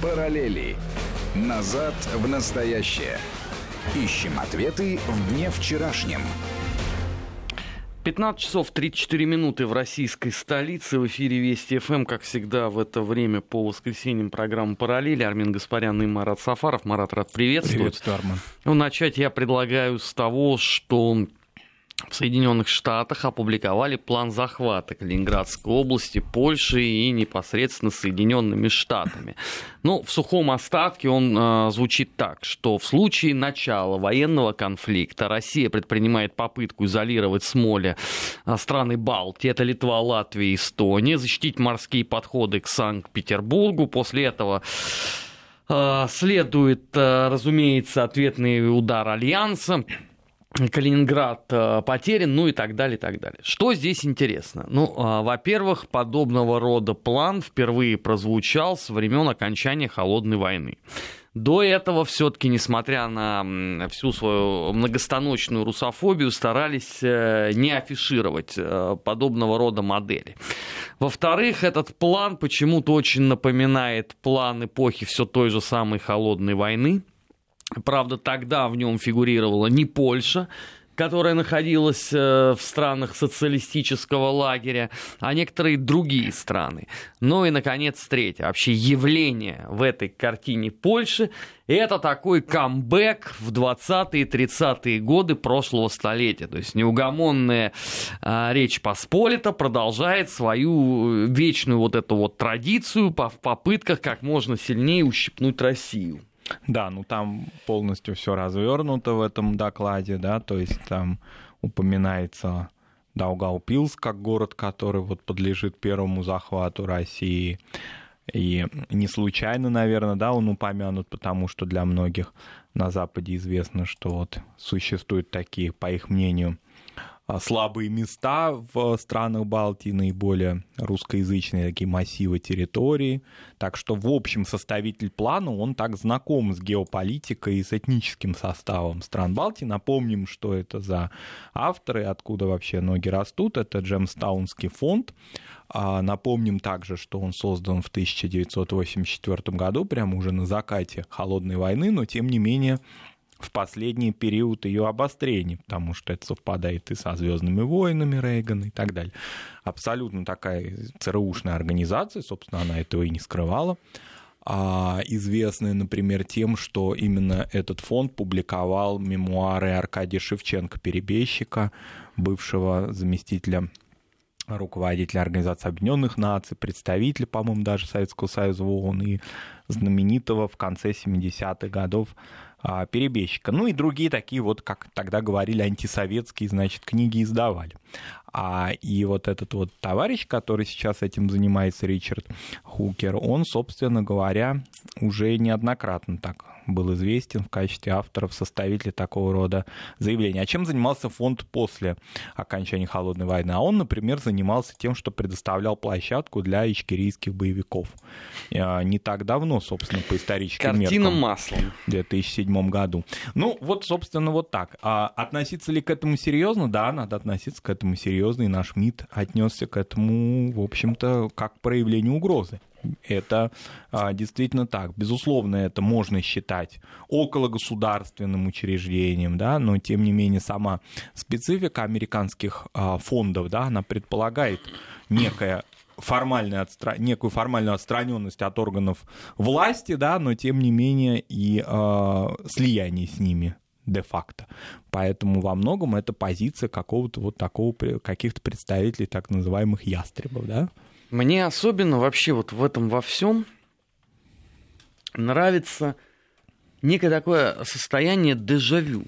Параллели. Назад в настоящее. Ищем ответы в дне вчерашнем. 15 часов 34 минуты в российской столице. В эфире Вести ФМ, как всегда, в это время по воскресеньям программы «Параллели». Армин Гаспарян и Марат Сафаров. Марат, рад приветствовать. Приветствую, Арман. Ну, начать я предлагаю с того, что в Соединенных Штатах опубликовали план захвата Калининградской области, Польши и непосредственно Соединенными Штатами. Ну, в сухом остатке он э, звучит так, что в случае начала военного конфликта Россия предпринимает попытку изолировать с моря э, страны Балтии, это Литва, Латвия, Эстония, защитить морские подходы к Санкт-Петербургу. После этого э, следует, э, разумеется, ответный удар Альянса Калининград э, потерян, ну и так далее, и так далее. Что здесь интересно? Ну, э, во-первых, подобного рода план впервые прозвучал с времен окончания Холодной войны. До этого все-таки, несмотря на всю свою многостаночную русофобию, старались э, не афишировать подобного рода модели. Во-вторых, этот план почему-то очень напоминает план эпохи все той же самой Холодной войны – Правда, тогда в нем фигурировала не Польша, которая находилась э, в странах социалистического лагеря, а некоторые другие страны. Ну и, наконец, третье. Вообще явление в этой картине Польши – это такой камбэк в 20-е 30-е годы прошлого столетия. То есть неугомонная э, Речь Посполита продолжает свою вечную вот эту вот традицию в попытках как можно сильнее ущипнуть Россию. Да, ну там полностью все развернуто в этом докладе, да, то есть там упоминается Даугавпилс как город, который вот подлежит первому захвату России. И не случайно, наверное, да, он упомянут, потому что для многих на Западе известно, что вот существуют такие, по их мнению, слабые места в странах Балтии, наиболее русскоязычные такие массивы территории. Так что, в общем, составитель плана, он так знаком с геополитикой и с этническим составом стран Балтии. Напомним, что это за авторы, откуда вообще ноги растут. Это Джемстаунский фонд. А напомним также, что он создан в 1984 году, прямо уже на закате Холодной войны, но тем не менее в последний период ее обострения, потому что это совпадает и со Звездными войнами Рейгана и так далее. Абсолютно такая ЦРУшная организация, собственно, она этого и не скрывала. А, известная, например, тем, что именно этот фонд публиковал мемуары Аркадия Шевченко, перебежчика, бывшего заместителя руководителя Организации Объединенных Наций, представителя, по-моему, даже Советского Союза в ООН и знаменитого в конце 70-х годов перебежчика. Ну и другие такие вот, как тогда говорили, антисоветские, значит, книги издавали. А, и вот этот вот товарищ, который сейчас этим занимается, Ричард Хукер, он, собственно говоря, уже неоднократно так был известен в качестве авторов, составителей такого рода заявлений. А чем занимался фонд после окончания Холодной войны? А он, например, занимался тем, что предоставлял площадку для ичкерийских боевиков. А, не так давно, собственно, по историческим Картина меркам. маслом. В 2007 году. Ну, вот, собственно, вот так. А относиться ли к этому серьезно? Да, надо относиться к этому серьезно, и наш МИД отнесся к этому, в общем-то, как к проявлению угрозы. Это а, действительно так. Безусловно, это можно считать около государственным учреждением, да, но тем не менее сама специфика американских а, фондов, да, она предполагает некое формальная отстра... некую формальную отстраненность от органов власти, да, но тем не менее и э, слияние с ними де-факто. Поэтому во многом это позиция какого-то вот такого, каких-то представителей так называемых ястребов, да? Мне особенно вообще вот в этом во всем нравится некое такое состояние дежавю.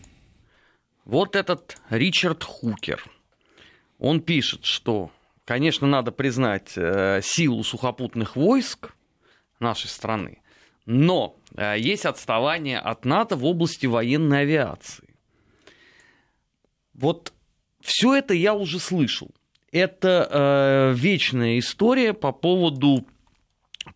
Вот этот Ричард Хукер, он пишет, что, конечно, надо признать э, силу сухопутных войск нашей страны, но э, есть отставание от НАТО в области военной авиации. Вот все это я уже слышал это э, вечная история по поводу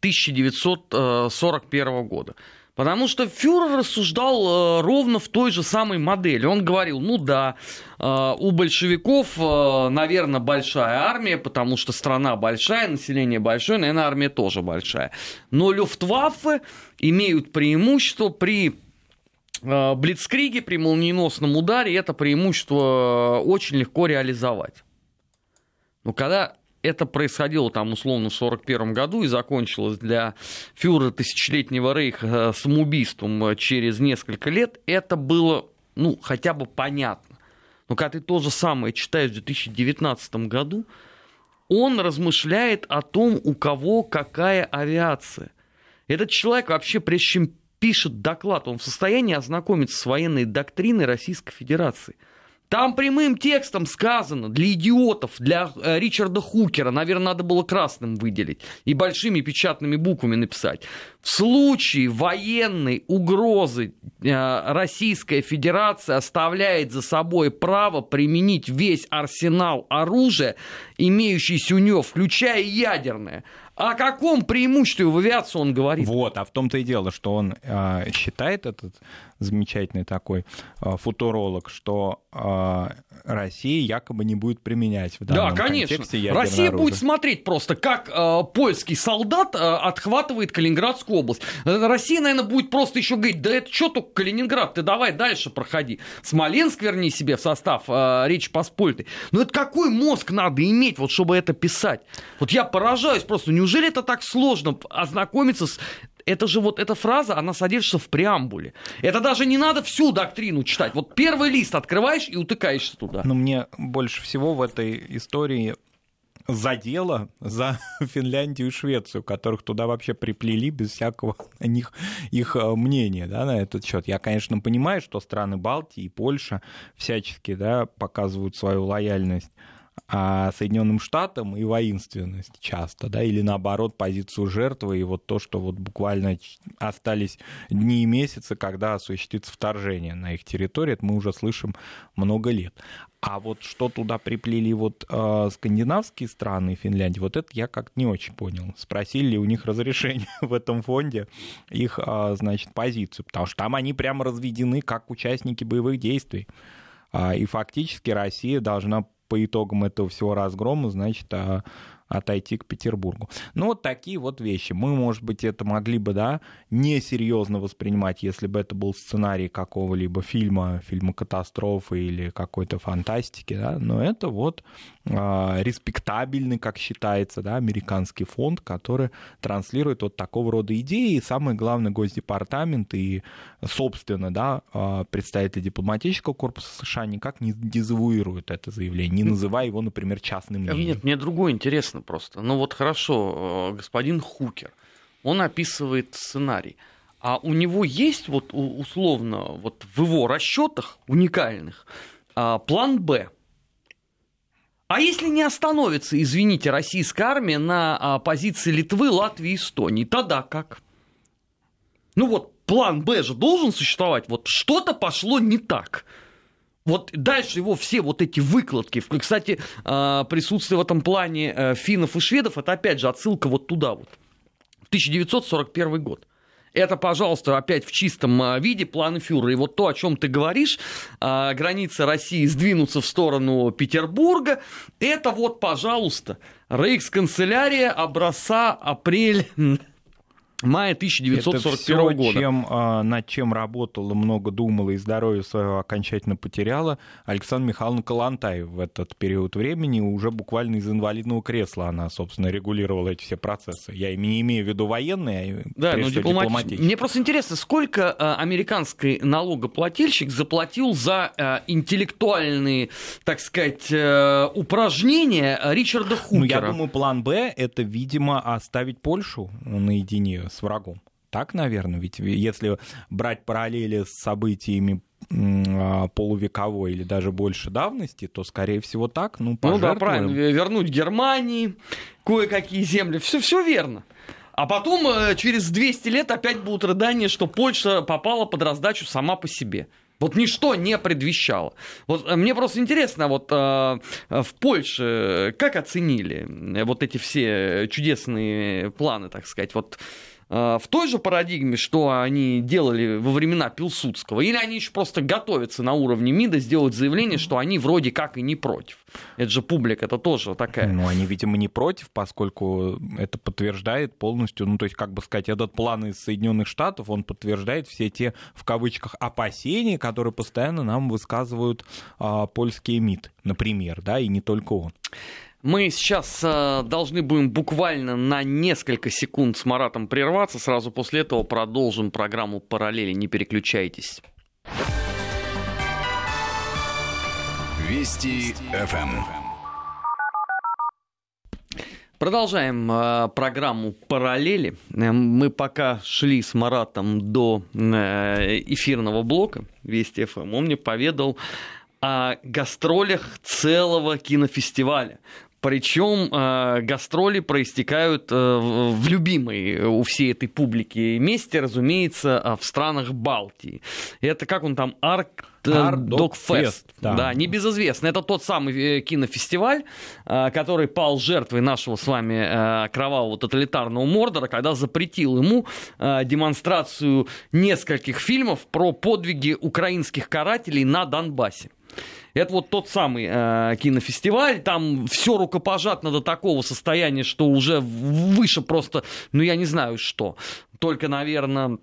1941 года. Потому что фюрер рассуждал э, ровно в той же самой модели. Он говорил, ну да, э, у большевиков, э, наверное, большая армия, потому что страна большая, население большое, наверное, армия тоже большая. Но люфтваффе имеют преимущество при э, блицкриге, при молниеносном ударе, это преимущество э, очень легко реализовать. Но когда это происходило там условно в 1941 году и закончилось для фюрера тысячелетнего рейха э, самоубийством э, через несколько лет, это было, ну, хотя бы понятно. Но когда ты то же самое читаешь в 2019 году, он размышляет о том, у кого какая авиация. Этот человек вообще, прежде чем пишет доклад, он в состоянии ознакомиться с военной доктриной Российской Федерации – там прямым текстом сказано для идиотов, для э, Ричарда Хукера, наверное, надо было красным выделить и большими печатными буквами написать. В случае военной угрозы э, Российская Федерация оставляет за собой право применить весь арсенал оружия, имеющийся у нее, включая ядерное. О каком преимуществе в авиации он говорит? Вот, а в том-то и дело, что он э, считает этот замечательный такой э, футуролог, что э, Россия якобы не будет применять в данном Да, конечно. Россия оружие. будет смотреть просто, как э, польский солдат э, отхватывает Калининградскую область. Э, Россия, наверное, будет просто еще говорить, да это что только Калининград, ты давай дальше проходи. Смоленск верни себе в состав э, Речи Посполитой. Но это какой мозг надо иметь, вот чтобы это писать? Вот я поражаюсь просто, неужели это так сложно ознакомиться с это же вот эта фраза, она содержится в преамбуле. Это даже не надо всю доктрину читать. Вот первый лист открываешь и утыкаешься туда. Но мне больше всего в этой истории задело за Финляндию и Швецию, которых туда вообще приплели без всякого них, их э, мнения да, на этот счет. Я, конечно, понимаю, что страны Балтии и Польша всячески да, показывают свою лояльность а Соединенным Штатам и воинственность часто, да, или наоборот позицию жертвы, и вот то, что вот буквально остались дни и месяцы, когда осуществится вторжение на их территорию, это мы уже слышим много лет. А вот что туда приплели вот э, скандинавские страны и Финляндия, вот это я как-то не очень понял. Спросили ли у них разрешение в этом фонде их, э, значит, позицию, потому что там они прямо разведены как участники боевых действий. И фактически Россия должна по итогам этого всего разгрома, значит, а отойти к Петербургу. Ну, вот такие вот вещи. Мы, может быть, это могли бы, да, несерьезно воспринимать, если бы это был сценарий какого-либо фильма, фильма катастрофы или какой-то фантастики, да, но это вот э, респектабельный, как считается, да, американский фонд, который транслирует вот такого рода идеи, и самое главное, Госдепартамент и, собственно, да, а, представители дипломатического корпуса США никак не дезавуируют это заявление, не называя его, например, частным мнением. Нет, мне другое интересно просто. Ну вот хорошо, э, господин Хукер, он описывает сценарий. А у него есть вот условно вот в его расчетах уникальных а, план Б. А если не остановится, извините, российская армия на а, позиции Литвы, Латвии Эстонии, тогда как? Ну вот план Б же должен существовать. Вот что-то пошло не так. Вот дальше его все вот эти выкладки, кстати, а, присутствие в этом плане э, финнов и шведов, это опять же отсылка вот туда вот, в 1941 год. Это, пожалуйста, опять в чистом а, виде планы фюрера. И вот то, о чем ты говоришь, а, границы России сдвинутся в сторону Петербурга, это вот, пожалуйста, Рейхсканцелярия образца апрель мая 1941 это года. Чем, а, над чем работала, много думала и здоровье своего окончательно потеряла Александра Михайловна Калантаева в этот период времени. Уже буквально из инвалидного кресла она, собственно, регулировала эти все процессы. Я не имею в виду военные, а да, всего дипломатические. Мне просто интересно, сколько а, американский налогоплательщик заплатил за а, интеллектуальные, так сказать, а, упражнения Ричарда Хукера? Ну, я думаю, план «Б» — это, видимо, оставить Польшу наедине с врагом. Так, наверное, ведь если брать параллели с событиями а, полувековой или даже больше давности, то, скорее всего, так. Ну, ну да, правильно. Вернуть Германии кое-какие земли. Все, все верно. А потом э, через 200 лет опять будут рыдания, что Польша попала под раздачу сама по себе. Вот ничто не предвещало. Вот э, мне просто интересно, вот э, в Польше как оценили вот эти все чудесные планы, так сказать, вот в той же парадигме, что они делали во времена Пилсудского, или они еще просто готовятся на уровне МИДа сделать заявление, что они вроде как и не против. Это же публика, это тоже такая. Ну, они, видимо, не против, поскольку это подтверждает полностью, ну, то есть, как бы сказать, этот план из Соединенных Штатов, он подтверждает все те, в кавычках, опасения, которые постоянно нам высказывают а, польские МИД, например, да, и не только он. Мы сейчас э, должны будем буквально на несколько секунд с Маратом прерваться. Сразу после этого продолжим программу «Параллели». Не переключайтесь. Вести ФМ. Продолжаем э, программу «Параллели». Э, мы пока шли с Маратом до э, эфирного блока Вести ФМ. Он мне поведал о гастролях целого кинофестиваля. Причем э, гастроли проистекают э, в любимой у всей этой публики месте, разумеется, э, в странах Балтии. Это как он там, Арк Докфест. Да. да, небезызвестный. Это тот самый э, кинофестиваль, э, который пал жертвой нашего с вами кровавого тоталитарного Мордора, когда запретил ему демонстрацию нескольких фильмов про подвиги украинских карателей на Донбассе. Это вот тот самый э, кинофестиваль, там все рукопожатно до такого состояния, что уже выше просто, ну я не знаю что. Только, наверное,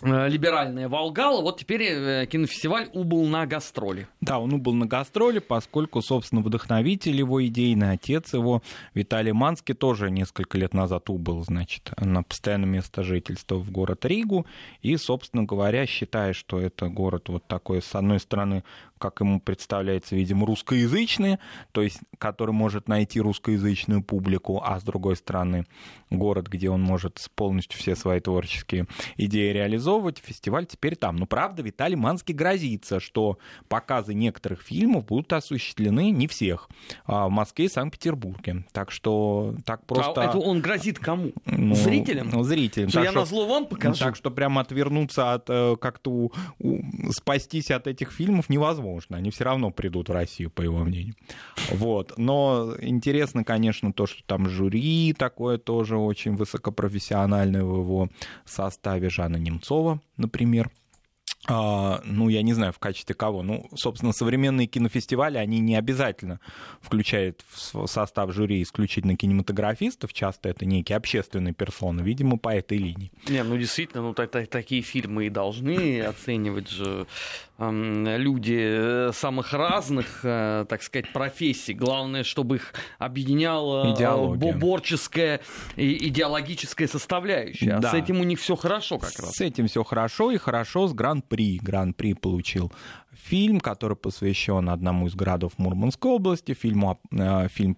Э, либеральная Волгала, вот теперь э, кинофестиваль убыл на гастроли. Да, он убыл на гастроли, поскольку, собственно, вдохновитель его идейный отец его, Виталий Манский, тоже несколько лет назад убыл, значит, на постоянное место жительства в город Ригу, и, собственно говоря, считая, что это город вот такой, с одной стороны, как ему представляется, видимо, русскоязычный, то есть который может найти русскоязычную публику, а с другой стороны город, где он может полностью все свои творческие идеи реализовывать, фестиваль теперь там. Но правда, Виталий Манский грозится, что показы некоторых фильмов будут осуществлены, не всех, а в Москве и Санкт-Петербурге. Так что так просто... А это он грозит кому? Ну, зрителям? Ну, зрителям. Что так я что, на зло вам покажу? Так что прямо отвернуться от, э, как-то у, у, спастись от этих фильмов невозможно возможно. Они все равно придут в Россию, по его мнению. Вот. Но интересно, конечно, то, что там жюри такое тоже очень высокопрофессиональное в его составе. Жанна Немцова, например. А, ну, я не знаю, в качестве кого. Ну, собственно, современные кинофестивали, они не обязательно включают в состав жюри исключительно кинематографистов, часто это некие общественные персоны, видимо, по этой линии. Не, ну, действительно, ну, так, так, такие фильмы и должны оценивать же люди э, самых разных, э, так сказать, профессий. Главное, чтобы их объединяла Идеология. борческая и идеологическая составляющая. А да. А с этим у них все хорошо как раз. С этим все хорошо и хорошо с Гран-при. Гран-при получил фильм, который посвящен одному из городов Мурманской области. Фильму, э, фильм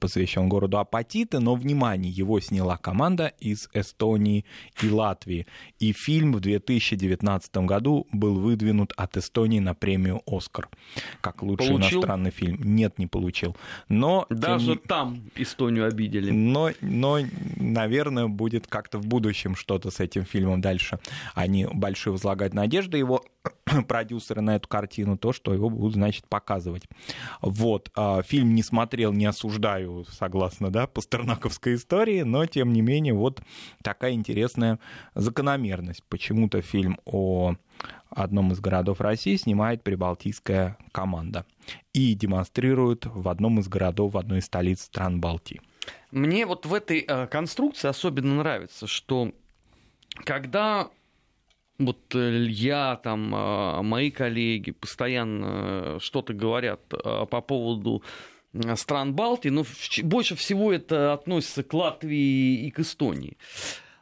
посвящен городу Апатиты, но, внимание, его сняла команда из Эстонии и Латвии. И фильм в 2019 году был выдвинут от Эстонии на премию «Оскар» как лучший получил? иностранный фильм. Нет, не получил. Но, Даже тем... там Эстонию обидели. Но, но, наверное, будет как-то в будущем что-то с этим фильмом дальше. Они большие возлагают надежды. Его продюсеры на эту картину, то, что его будут, значит, показывать. Вот. А, фильм не смотрел, не осуждаю, согласно, да, пастернаковской истории, но, тем не менее, вот такая интересная закономерность. Почему-то фильм о одном из городов России снимает прибалтийская команда и демонстрирует в одном из городов, в одной из столиц стран Балтии. Мне вот в этой э, конструкции особенно нравится, что когда вот э, я, там, э, мои коллеги постоянно э, что-то говорят по поводу стран Балтии, но больше всего это относится к Латвии и к Эстонии.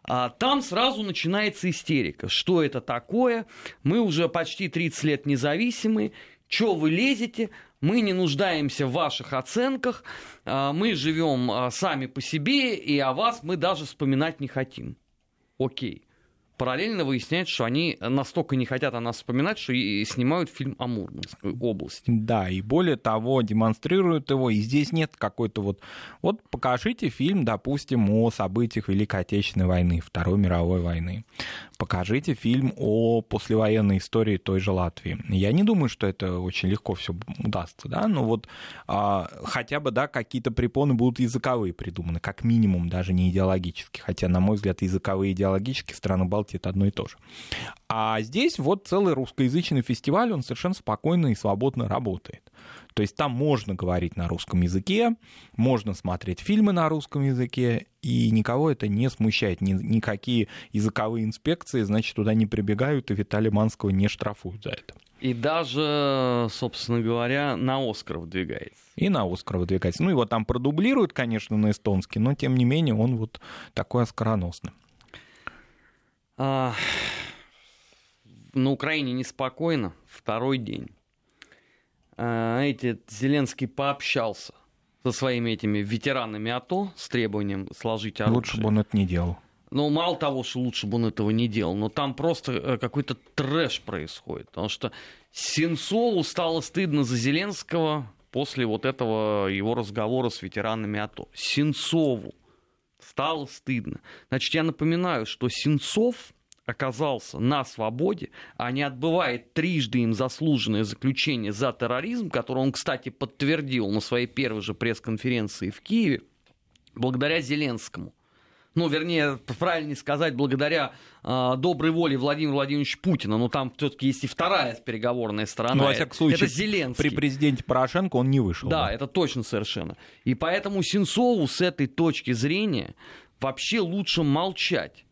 А там сразу начинается истерика. Что это такое? Мы уже почти 30 лет независимы. Что вы лезете? Мы не нуждаемся в ваших оценках. Мы живем сами по себе, и о вас мы даже вспоминать не хотим. Окей параллельно выясняется, что они настолько не хотят о нас вспоминать, что и снимают фильм о Мурманской области. Да, и более того, демонстрируют его, и здесь нет какой-то вот... Вот покажите фильм, допустим, о событиях Великой Отечественной войны, Второй мировой войны. Покажите фильм о послевоенной истории той же Латвии. Я не думаю, что это очень легко все удастся, да, но вот а, хотя бы, да, какие-то препоны будут языковые придуманы, как минимум, даже не идеологические, хотя, на мой взгляд, языковые и идеологические страны Балтии это одно и то же. А здесь вот целый русскоязычный фестиваль, он совершенно спокойно и свободно работает. То есть там можно говорить на русском языке, можно смотреть фильмы на русском языке, и никого это не смущает. Ни, никакие языковые инспекции, значит, туда не прибегают, и Виталия Манского не штрафуют за это. И даже, собственно говоря, на Оскар выдвигается. И на Оскар выдвигается. Ну, его там продублируют, конечно, на эстонский, но, тем не менее, он вот такой оскароносный. А, на Украине неспокойно, второй день. Эти Зеленский пообщался со своими этими ветеранами АТО с требованием сложить оружие. Лучше бы он это не делал. Ну, мало того, что лучше бы он этого не делал, но там просто э, какой-то трэш происходит. Потому что Сенцову стало стыдно за Зеленского после вот этого его разговора с ветеранами АТО. Сенцову стало стыдно. Значит, я напоминаю, что Сенцов оказался на свободе, а не отбывает трижды им заслуженное заключение за терроризм, которое он, кстати, подтвердил на своей первой же пресс-конференции в Киеве, благодаря Зеленскому. Ну, вернее, правильнее сказать, благодаря э, доброй воле Владимира Владимировича Путина. Но там все-таки есть и вторая переговорная сторона. Ну, во всяком случае, это Зеленский. при президенте Порошенко он не вышел. Да, да, это точно совершенно. И поэтому Сенцову с этой точки зрения вообще лучше молчать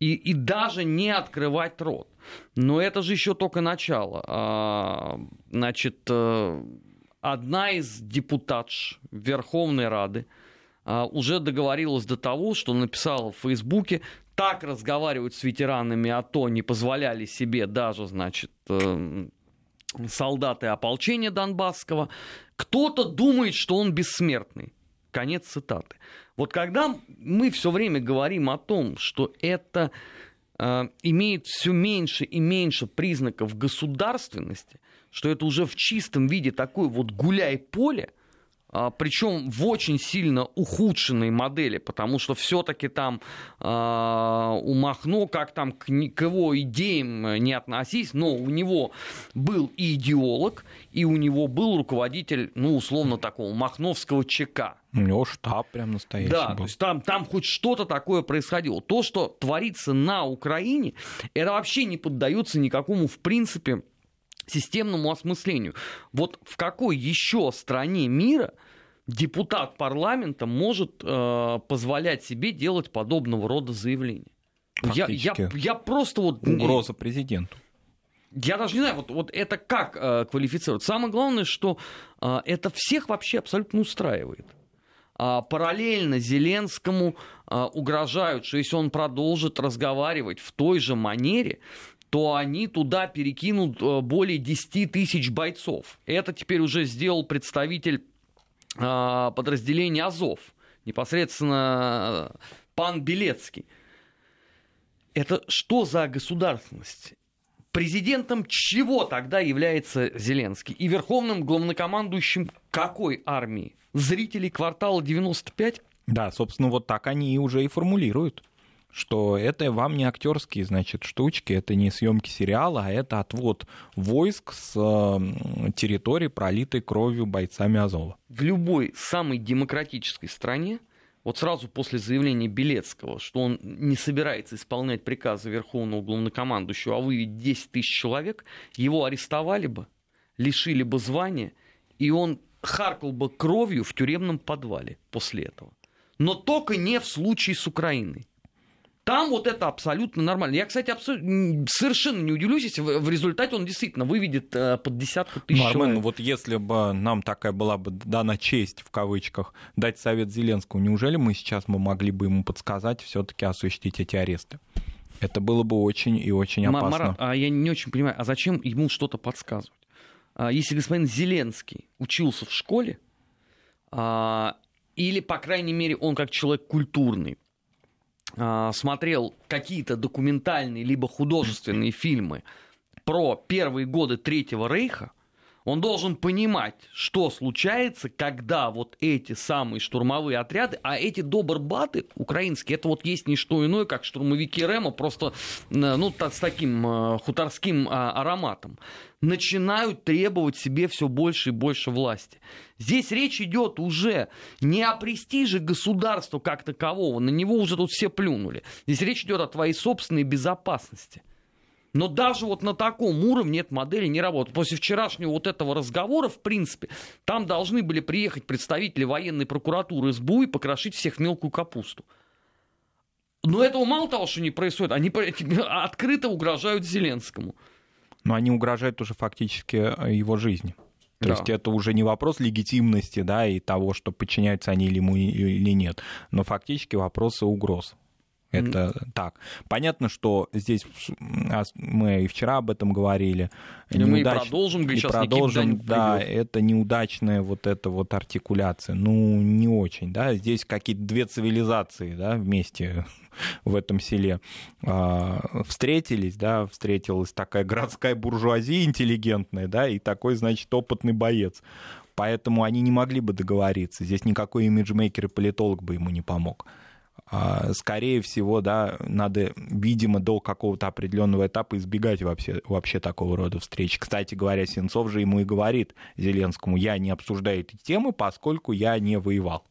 и, и даже не открывать рот. Но это же еще только начало. А, значит, э, одна из депутатш Верховной Рады а, уже договорилась до того, что написала в Фейсбуке, так разговаривать с ветеранами АТО не позволяли себе даже, значит, э, солдаты ополчения Донбасского. Кто-то думает, что он бессмертный. Конец цитаты. Вот когда мы все время говорим о том, что это э, имеет все меньше и меньше признаков государственности, что это уже в чистом виде такой вот гуляй-поле, причем в очень сильно ухудшенной модели, потому что все-таки там а, у Махно, как там к, к его идеям не относись, но у него был и идеолог, и у него был руководитель, ну, условно, такого махновского ЧК. У него штаб прям настоящий Да, был. то есть там, там хоть что-то такое происходило. То, что творится на Украине, это вообще не поддается никакому, в принципе, системному осмыслению. Вот в какой еще стране мира депутат парламента может э, позволять себе делать подобного рода заявления? Я, я, я просто вот... Угроза президенту. Я даже не знаю, вот, вот это как э, квалифицировать. Самое главное, что э, это всех вообще абсолютно устраивает. А, параллельно Зеленскому а, угрожают, что если он продолжит разговаривать в той же манере, то они туда перекинут э, более 10 тысяч бойцов. Это теперь уже сделал представитель а, подразделения Азов, непосредственно э, пан Белецкий. Это что за государственность? Президентом чего тогда является Зеленский? И верховным главнокомандующим какой армии? Зрителей квартала 95? Да, собственно, вот так они уже и формулируют что это вам не актерские, значит, штучки, это не съемки сериала, а это отвод войск с территории, пролитой кровью бойцами Азова. В любой самой демократической стране, вот сразу после заявления Белецкого, что он не собирается исполнять приказы Верховного Главнокомандующего, а выведет 10 тысяч человек, его арестовали бы, лишили бы звания, и он харкал бы кровью в тюремном подвале после этого. Но только не в случае с Украиной. Там вот это абсолютно нормально. Я, кстати, абсолютно, совершенно не удивлюсь, если в, результате он действительно выведет э, под десятку тысяч ну. Ну вот если бы нам такая была бы дана честь, в кавычках, дать совет Зеленскому, неужели мы сейчас мы могли бы ему подсказать все таки осуществить эти аресты? Это было бы очень и очень опасно. Марат, а я не очень понимаю, а зачем ему что-то подсказывать? А, если господин Зеленский учился в школе, а, или, по крайней мере, он как человек культурный, смотрел какие-то документальные либо художественные фильмы про первые годы Третьего Рейха, Он должен понимать, что случается, когда вот эти самые штурмовые отряды, а эти добрбаты украинские, это вот есть не что иное, как штурмовики Рема, просто э, ну, с таким э, хуторским а, ароматом, начинают требовать себе все больше и больше власти. Здесь речь идет уже не о престиже государства как такового, на него уже тут все плюнули. Здесь речь идет о твоей собственной безопасности. Но даже вот на таком уровне эта модель не работает. После вчерашнего вот этого разговора, в принципе, там должны были приехать представители военной прокуратуры СБУ и покрошить всех в мелкую капусту. Но этого мало того, что не происходит, они открыто угрожают Зеленскому. Но они угрожают уже фактически э, его жизни. То да. есть это уже не вопрос легитимности, да, и того, что подчиняются они ему или нет, но фактически вопросы угроз. Это mm. так. Понятно, что здесь мы и вчера об этом говорили. И Неудач... мы и продолжим и продолжим, да, придет. это неудачная вот эта вот артикуляция. Ну, не очень, да. Здесь какие-то две цивилизации, да, вместе в этом селе а, встретились, да, встретилась такая городская буржуазия интеллигентная, да, и такой, значит, опытный боец. Поэтому они не могли бы договориться. Здесь никакой имиджмейкер и политолог бы ему не помог. А, скорее всего, да, надо, видимо, до какого-то определенного этапа избегать вообще, вообще такого рода встреч. Кстати говоря, Сенцов же ему и говорит Зеленскому, я не обсуждаю эти темы, поскольку я не воевал.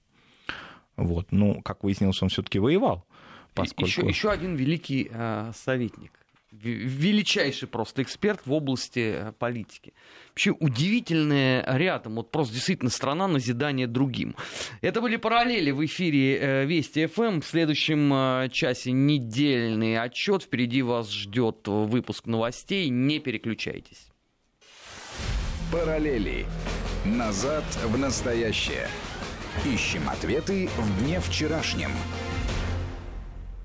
Вот, ну, как выяснилось, он все-таки воевал. Поскольку... Еще, еще один великий э, советник величайший просто эксперт в области э, политики. Вообще удивительная рядом, вот просто действительно страна назидания другим. Это были параллели в эфире э, Вести ФМ. В следующем э, часе недельный отчет. Впереди вас ждет выпуск новостей. Не переключайтесь. Параллели. Назад в настоящее. Ищем ответы в дне вчерашнем.